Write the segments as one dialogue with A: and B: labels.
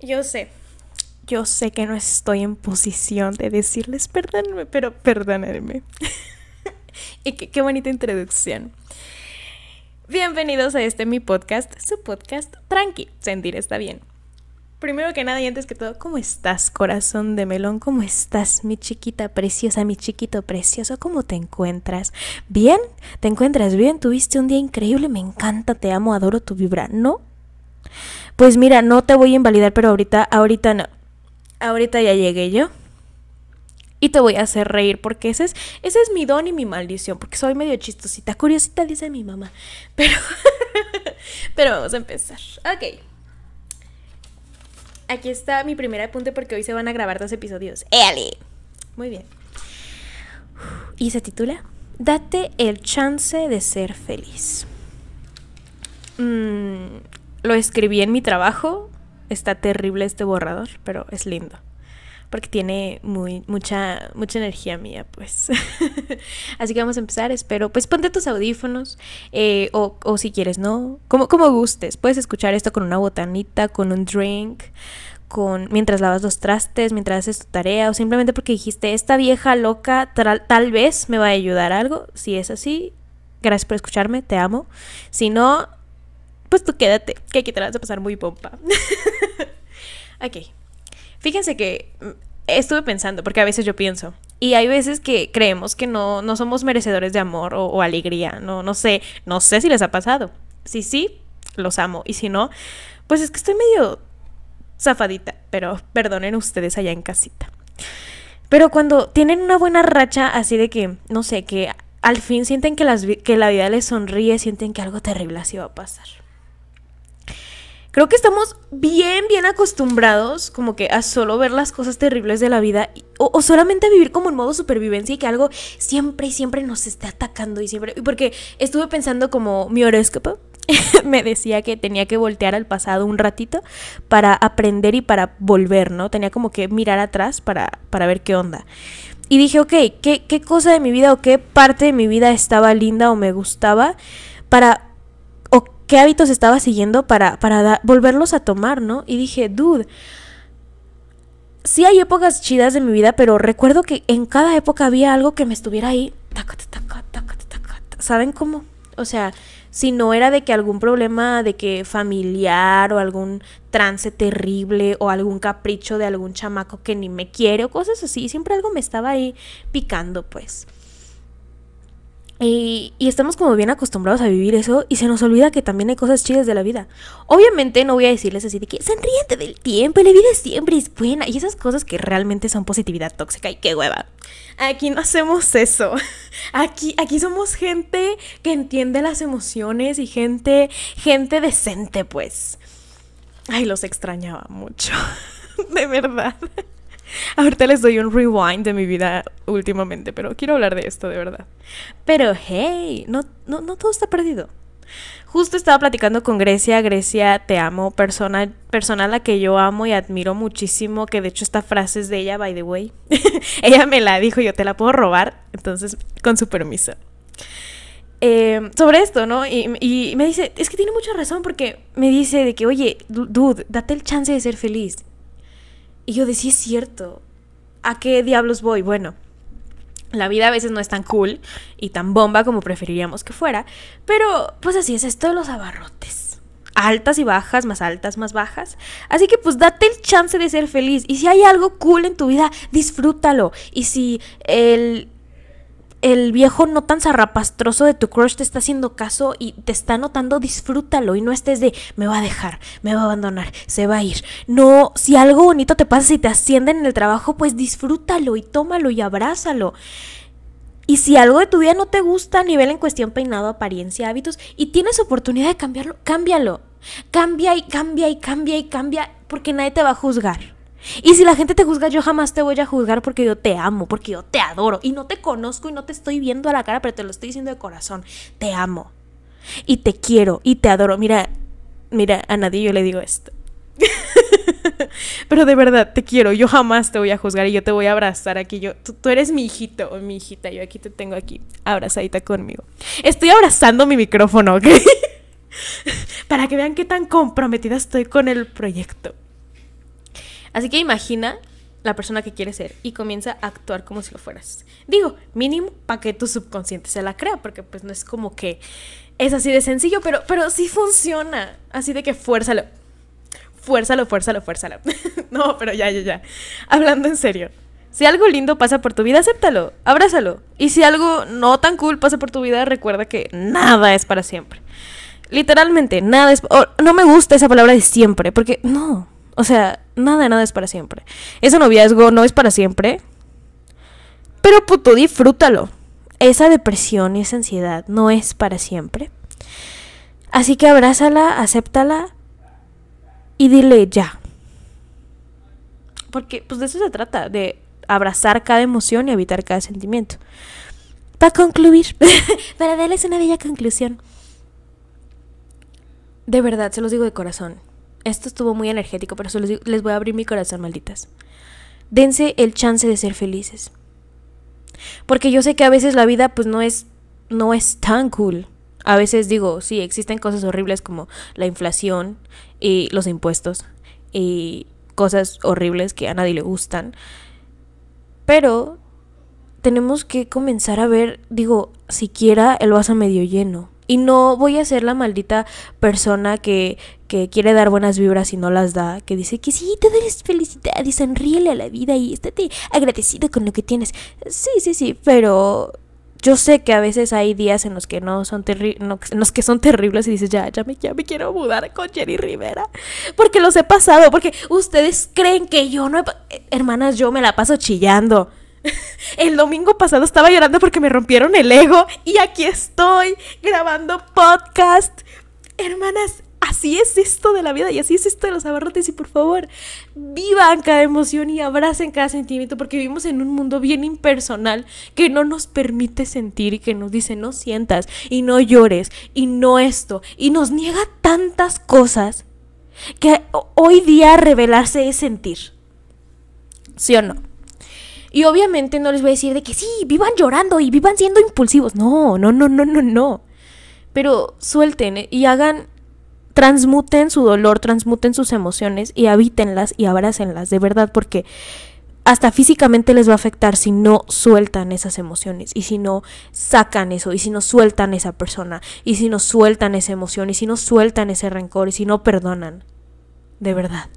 A: Yo sé, yo sé que no estoy en posición de decirles perdónenme, pero perdónenme. y qué, bonita introducción. Bienvenidos a este mi podcast, su podcast Tranqui, sentir está bien. Primero que nada y antes que todo, ¿cómo estás, corazón de melón? ¿Cómo estás, mi chiquita preciosa, mi chiquito precioso? ¿Cómo te encuentras? ¿Bien? ¿Te encuentras bien? ¿Tuviste un día increíble? Me encanta, te amo, adoro tu vibra. ¿No? Pues mira, no te voy a invalidar, pero ahorita, ahorita no. Ahorita ya llegué yo. Y te voy a hacer reír porque ese es, ese es mi don y mi maldición, porque soy medio chistosita, curiosita, dice mi mamá. Pero, pero vamos a empezar. Ok. Aquí está mi primer apunte porque hoy se van a grabar dos episodios. ¡Éale! Muy bien. Y se titula Date el chance de ser feliz. Mmm lo escribí en mi trabajo. Está terrible este borrador, pero es lindo. Porque tiene muy, mucha, mucha energía mía, pues. Así que vamos a empezar. Espero, pues ponte tus audífonos. Eh, o, o, si quieres, ¿no? Como, como gustes. Puedes escuchar esto con una botanita, con un drink, con mientras lavas los trastes, mientras haces tu tarea, o simplemente porque dijiste, esta vieja loca tal vez me va a ayudar algo. Si es así, gracias por escucharme, te amo. Si no, pues tú quédate, que aquí te vas a pasar muy pompa. ok. Fíjense que mm, estuve pensando, porque a veces yo pienso, y hay veces que creemos que no, no somos merecedores de amor o, alegría, no, no sé, no sé si les ha pasado. Si sí, los amo, y si no, pues es que estoy medio zafadita, pero perdonen ustedes allá en casita. Pero cuando tienen una buena racha así de que, no sé, que al fin sienten que, las, que la vida les sonríe, sienten que algo terrible así va a pasar creo que estamos bien, bien acostumbrados como que a solo ver las cosas terribles de la vida o, solamente a vivir como en modo supervivencia y que algo siempre y siempre nos esté atacando y siempre... Porque estuve pensando como mi horóscopo me decía que tenía que voltear al pasado un ratito para aprender y para volver, ¿no? Tenía como que mirar atrás para, para ver qué onda. Y dije, ok, ¿qué, ¿qué cosa de mi vida o qué parte de mi vida estaba linda o me gustaba para qué hábitos estaba siguiendo para, para volverlos a tomar, ¿no? Y dije, dude, sí hay épocas chidas de mi vida, pero recuerdo que en cada época había algo que me estuviera ahí. ¿Saben cómo? O sea, si no era de que algún problema de que familiar o algún trance terrible o algún capricho de algún chamaco que ni me quiere o cosas así, siempre algo me estaba ahí picando, pues. Y, estamos como bien acostumbrados a vivir eso y se nos olvida que también hay cosas chidas de la vida. Obviamente no voy a decirles así de que sonríete del tiempo, la vida siempre es buena y esas cosas que realmente son positividad tóxica y qué hueva. Aquí no hacemos eso. Aquí, aquí somos gente que entiende las emociones y gente, gente decente pues. Ay, los extrañaba mucho. de verdad. Ahorita les doy un rewind de mi vida últimamente, pero quiero hablar de esto de verdad. Pero hey, no, no, no todo está perdido. Justo estaba platicando con Grecia, Grecia, te amo, persona, persona a la que yo amo y admiro muchísimo, que de hecho esta frase es de ella, by the way. ella me la dijo, yo te la puedo robar, entonces con su permiso. Eh, sobre esto, ¿no? Y, y, me dice, es que tiene mucha razón porque me dice de que, oye, dude, date el chance de ser feliz. Y yo decía, es cierto. ¿A qué diablos voy? Bueno, la vida a veces no es tan cool y tan bomba como preferiríamos que fuera, pero pues así es esto de los abarrotes. Altas y bajas, más altas, más bajas. Así que pues date el chance de ser feliz. Y si hay algo cool en tu vida, disfrútalo. Y si el el viejo no tan zarrapastroso de tu crush te está haciendo caso y te está notando, disfrútalo y no estés de me va a dejar, me va a abandonar, se va a ir. No, si algo bonito te pasa y te ascienden en el trabajo, pues disfrútalo y tómalo y abrázalo. Y si algo de tu vida no te gusta a nivel en cuestión peinado, apariencia, hábitos, y tienes oportunidad de cambiarlo, cámbialo. Cambia y cambia y cambia y cambia porque nadie te va a juzgar. Y si la gente te juzga, yo jamás te voy a juzgar porque yo te amo, porque yo te adoro. Y no te conozco y no te estoy viendo a la cara, pero te lo estoy diciendo de corazón. Te amo. Y te quiero y te adoro. Mira, mira, a nadie yo le digo esto. pero de verdad, te quiero. Yo jamás te voy a juzgar y yo te voy a abrazar aquí. Yo, tú, eres mi hijito o mi hijita. Yo aquí te tengo aquí, abrazadita conmigo. Estoy abrazando mi micrófono, ¿ok? Para que vean qué tan comprometida estoy con el proyecto. Así que imagina la persona que quieres ser y comienza a actuar como si lo fueras. Digo, mínimo para que tu subconsciente se la crea, porque pues no es como que es así de sencillo, pero, pero sí funciona. Así de que fuérzalo. Fuérzalo, fuérzalo, fuérzalo. no, pero ya, ya, ya. Hablando en serio. Si algo lindo pasa por tu vida, acéptalo, abrázalo. Y si algo no tan cool pasa por tu vida, recuerda que nada es para siempre. Literalmente, nada es... no me gusta esa palabra de siempre, porque no. O sea, nada, nada es para siempre. Ese noviazgo no es para siempre. Pero puto, disfrútalo. Esa depresión y esa ansiedad no es para siempre. Así que abrázala, acéptala y dile ya. Porque pues de eso se trata, de abrazar cada emoción y evitar cada sentimiento. Para concluir, para darles una bella conclusión. De verdad, se los digo de corazón. Esto estuvo muy energético, pero les, les voy a abrir mi corazón, malditas. Dense el chance de ser felices. Porque yo sé que a veces la vida pues no es no es tan cool. A veces digo, sí, existen cosas horribles como la inflación y los impuestos y cosas horribles que a nadie le gustan. Pero tenemos que comenzar a ver, digo, siquiera el vaso medio lleno. Y no voy a ser la maldita persona que, que quiere dar buenas vibras y no las da, que dice que sí, te des felicidad y sonríele a la vida y estate agradecido con lo que tienes. Sí, sí, sí, pero yo sé que a veces hay días en los que no son terribles, en los que son terribles y dices, ya, ya me, ya me quiero mudar con Jenny Rivera. Porque los he pasado, porque ustedes creen que yo no he... Hermanas, yo me la paso chillando. El domingo pasado estaba llorando porque me rompieron el ego y aquí estoy grabando podcast. Hermanas, así es esto de la vida y así es esto de los abarrotes y por favor, vivan cada emoción y abracen cada sentimiento porque vivimos en un mundo bien impersonal que no nos permite sentir y que nos dice no sientas y no llores y no esto y nos niega tantas cosas que hoy día revelarse es sentir. ¿Sí o no? Y obviamente no les voy a decir de que sí, vivan llorando y vivan siendo impulsivos. No, no, no, no, no, no. Pero suelten y hagan transmuten su dolor, transmuten sus emociones y habítenlas y abrácenlas, de verdad, porque hasta físicamente les va a afectar si no sueltan esas emociones y si no sacan eso y si no sueltan esa persona y si no sueltan esa emoción y si no sueltan ese rencor y si no perdonan. De verdad.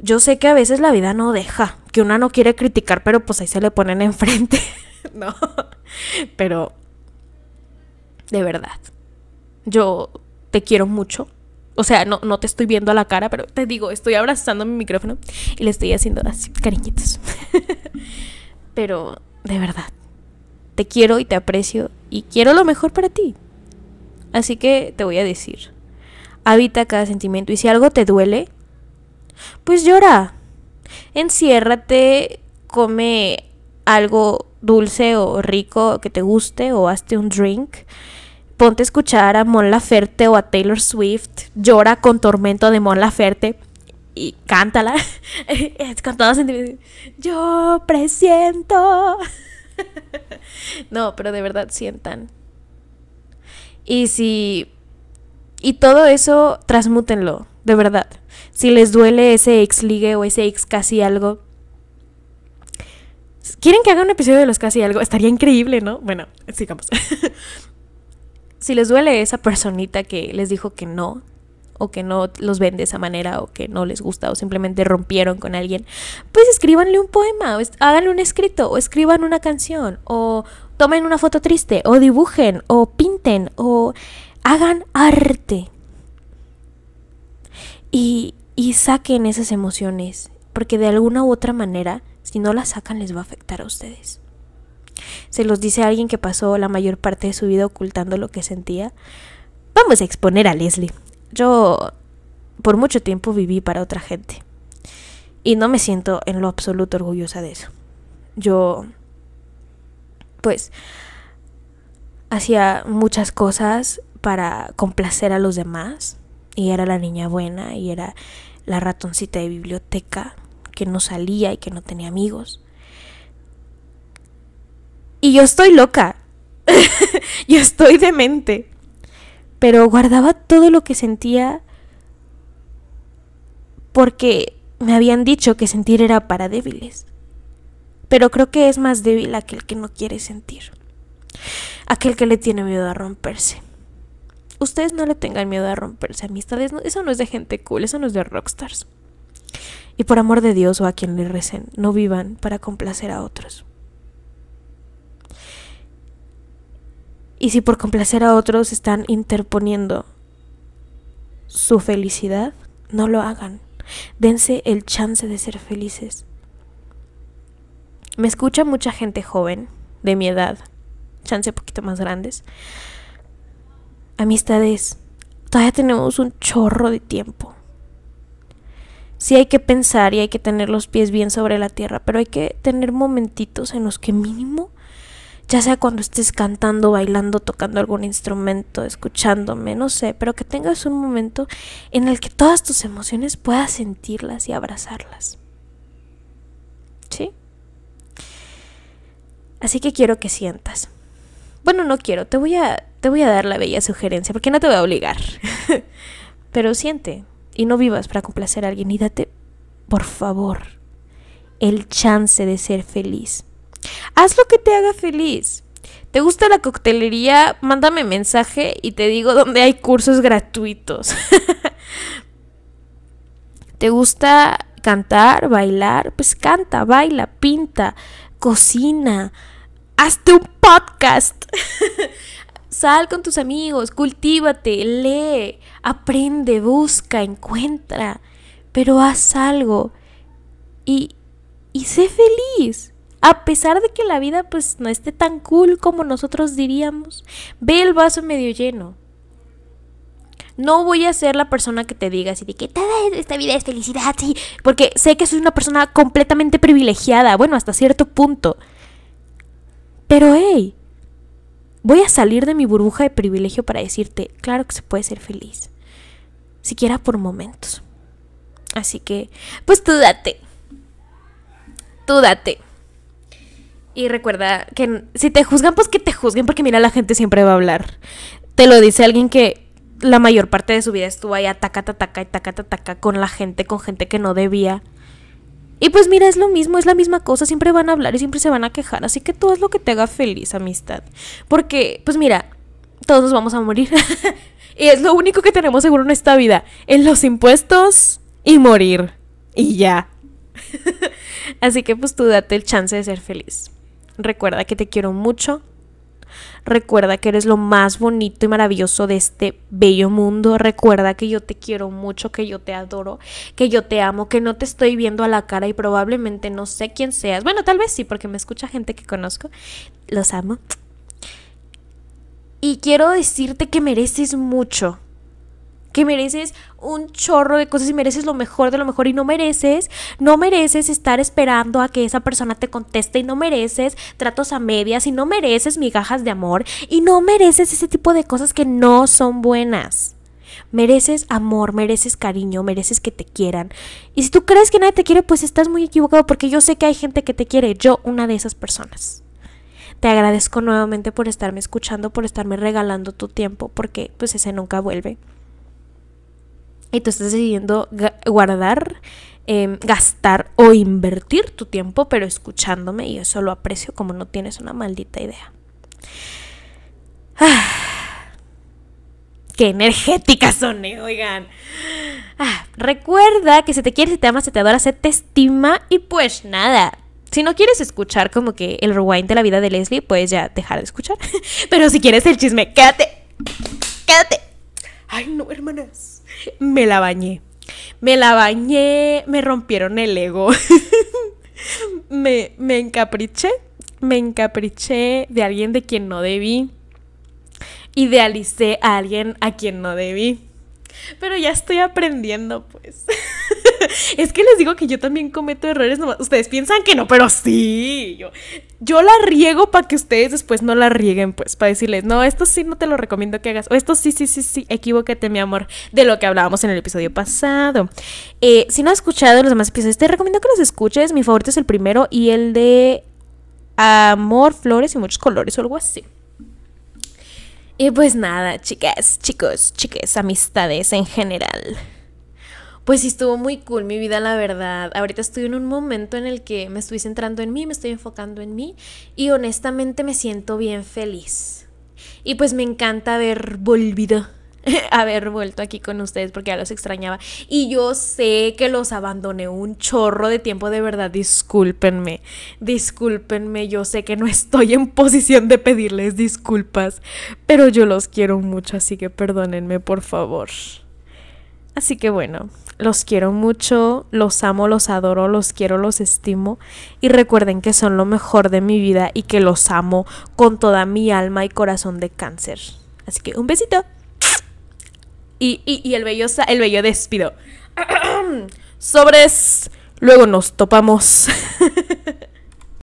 A: Yo sé que a veces la vida no deja, que una no quiere criticar, pero pues ahí se le ponen enfrente. no. Pero de verdad. Yo te quiero mucho. O sea, no, no te estoy viendo a la cara, pero te digo, estoy abrazando mi micrófono y le estoy haciendo así cariñitos. pero, de verdad, te quiero y te aprecio y quiero lo mejor para ti. Así que te voy a decir, habita cada sentimiento y si algo te duele, pues llora. Enciérrate, come algo dulce o rico que te guste o hazte un drink ponte a escuchar a Mon Laferte o a Taylor Swift, llora con tormento de Mon Laferte y cántala con todo sentimiento. Yo presiento. no, pero de verdad sientan. Y si. Y todo eso, transmútenlo, de verdad. Si les duele ese ex ligue o ese ex casi algo. ¿Quieren que haga un episodio de los casi algo? Estaría increíble, ¿no? Bueno, sigamos. si les duele esa personita que les dijo que no, o que no los ven de esa manera, o que no les gusta, o simplemente rompieron con alguien, pues escríbanle un poema, o háganle un escrito, o escriban una canción, o tomen una foto triste, o dibujen, o pinten, o hagan arte. Y, saquen esas emociones, porque de alguna u otra manera, si no las sacan, les va a afectar a ustedes. Se los dice alguien que pasó la mayor parte de su vida ocultando lo que sentía. Vamos a exponer a Leslie. Yo por mucho tiempo viví para otra gente. Y no me siento en lo absoluto orgullosa de eso. Yo, pues, hacía muchas cosas para complacer a los demás. Y era la niña buena y era la ratoncita de biblioteca que no salía y que no tenía amigos. Y yo estoy loca. yo estoy demente. Pero guardaba todo lo que sentía porque me habían dicho que sentir era para débiles. Pero creo que es más débil aquel que no quiere sentir. Aquel que le tiene miedo a romperse. Ustedes no le tengan miedo a romperse, amistades. eso no es de gente cool, eso no es de rockstars. Y por amor de Dios o a quien le recen, no vivan para complacer a otros. Y si por complacer a otros están interponiendo su felicidad, no lo hagan. Dense el chance de ser felices. Me escucha mucha gente joven, de mi edad, chance un poquito más grandes. Amistades, todavía tenemos un chorro de tiempo. Sí hay que pensar y hay que tener los pies bien sobre la tierra, pero hay que tener momentitos en los que mínimo ya sea cuando estés cantando, bailando, tocando algún instrumento, escuchándome, no sé, pero que tengas un momento en el que todas tus emociones puedas sentirlas y abrazarlas. ¿Sí? Así que quiero que sientas. Bueno, no quiero, te voy a te voy a dar la bella sugerencia, porque no te voy a obligar. pero siente y no vivas para complacer a alguien y date, por favor, el chance de ser feliz. Haz lo que te haga feliz. ¿Te gusta la coctelería? Mándame mensaje y te digo dónde hay cursos gratuitos. ¿Te gusta cantar, bailar? Pues canta, baila, pinta, cocina. Hazte un podcast. Sal con tus amigos, cultívate, lee, aprende, busca, encuentra. Pero haz algo. Y, y sé feliz a pesar de que la vida pues no esté tan cool como nosotros diríamos, ve el vaso medio lleno. No voy a ser la persona que te diga así de que esta vida es felicidad, sí, porque sé que soy una persona completamente privilegiada, bueno, hasta cierto punto. Pero hey, voy a salir de mi burbuja de privilegio para decirte, claro que se puede ser feliz, siquiera por momentos. Así que, pues tú date. Tú date. Y recuerda que si te juzgan, pues que te juzguen, porque mira, la gente siempre va a hablar. Te lo dice alguien que la mayor parte de su vida estuvo ahí ataca, ataca y taca, taca con la gente, con gente que no debía. Y pues mira, es lo mismo, es la misma cosa, siempre van a hablar y siempre se van a quejar, así que todo es lo que te haga feliz, amistad. Porque, pues mira, todos nos vamos a morir. y es lo único que tenemos seguro en esta vida, en los impuestos y morir. Y ya. así que pues tú date el chance de ser feliz. Recuerda que te quiero mucho. Recuerda que eres lo más bonito y maravilloso de este bello mundo. Recuerda que yo te quiero mucho, que yo te adoro, que yo te amo, que no te estoy viendo a la cara y probablemente no sé quién seas. Bueno, tal vez sí, porque me escucha gente que conozco. Los amo. Y quiero decirte que mereces mucho que mereces un chorro de cosas y mereces lo mejor de lo mejor y no mereces, no mereces estar esperando a que esa persona te conteste y no mereces tratos a medias y no mereces migajas de amor y no mereces ese tipo de cosas que no son buenas. Mereces amor, mereces cariño, mereces que te quieran. Y si tú crees que nadie te quiere, pues estás muy equivocado porque yo sé que hay gente que te quiere, yo una de esas personas. Te agradezco nuevamente por estarme escuchando, por estarme regalando tu tiempo, porque pues ese nunca vuelve y tú estás decidiendo guardar, em, gastar o invertir tu tiempo, pero escuchándome y eso lo aprecio como no tienes una maldita idea. Ah, qué energéticas son, eh, oigan. Ah, recuerda que si te quieres, si te amas, se te adora, se te estima y pues nada. Si no quieres escuchar como que el rewind de la vida de Leslie, puedes ya dejar de escuchar. Pero si quieres el chisme, quédate. Quédate. Ay, no, hermanas me la bañé. Me la bañé, me rompieron el ego. me, me encapriché, me encapriché de alguien de quien no debí. Idealicé a alguien a quien no debí. Pero ya estoy aprendiendo, pues. es que les digo que yo también cometo errores. Ustedes piensan que no, pero sí. Yo, yo la riego para que ustedes después no la rieguen, pues, para decirles, no, esto sí no te lo recomiendo que hagas. O esto sí, sí, sí, sí, equivócate, mi amor, de lo que hablábamos en el episodio pasado. Eh, si no has escuchado los demás episodios, te recomiendo que los escuches. Mi favorito es el primero y el de Amor, Flores y muchos colores o algo así. Y pues nada, chicas, chicos, chiques, amistades en general. Pues sí estuvo muy cool mi vida, la verdad. Ahorita estoy en un momento en el que me estoy centrando en mí, me estoy enfocando en mí y honestamente me siento bien feliz. Y pues me encanta haber volvido haber vuelto aquí con ustedes porque ya los extrañaba. Y yo sé que los abandoné un chorro de tiempo, de verdad, discúlpenme, discúlpenme, yo sé que no estoy en posición de pedirles disculpas, pero yo los quiero mucho, así que perdónenme, por favor. Así que bueno, los quiero mucho, los amo, los adoro, los quiero, los estimo y recuerden que son lo mejor de mi vida y que los amo con toda mi alma y corazón de cáncer. Así que un besito. Y, y, el bello el bello despido. Sobres. Luego nos topamos.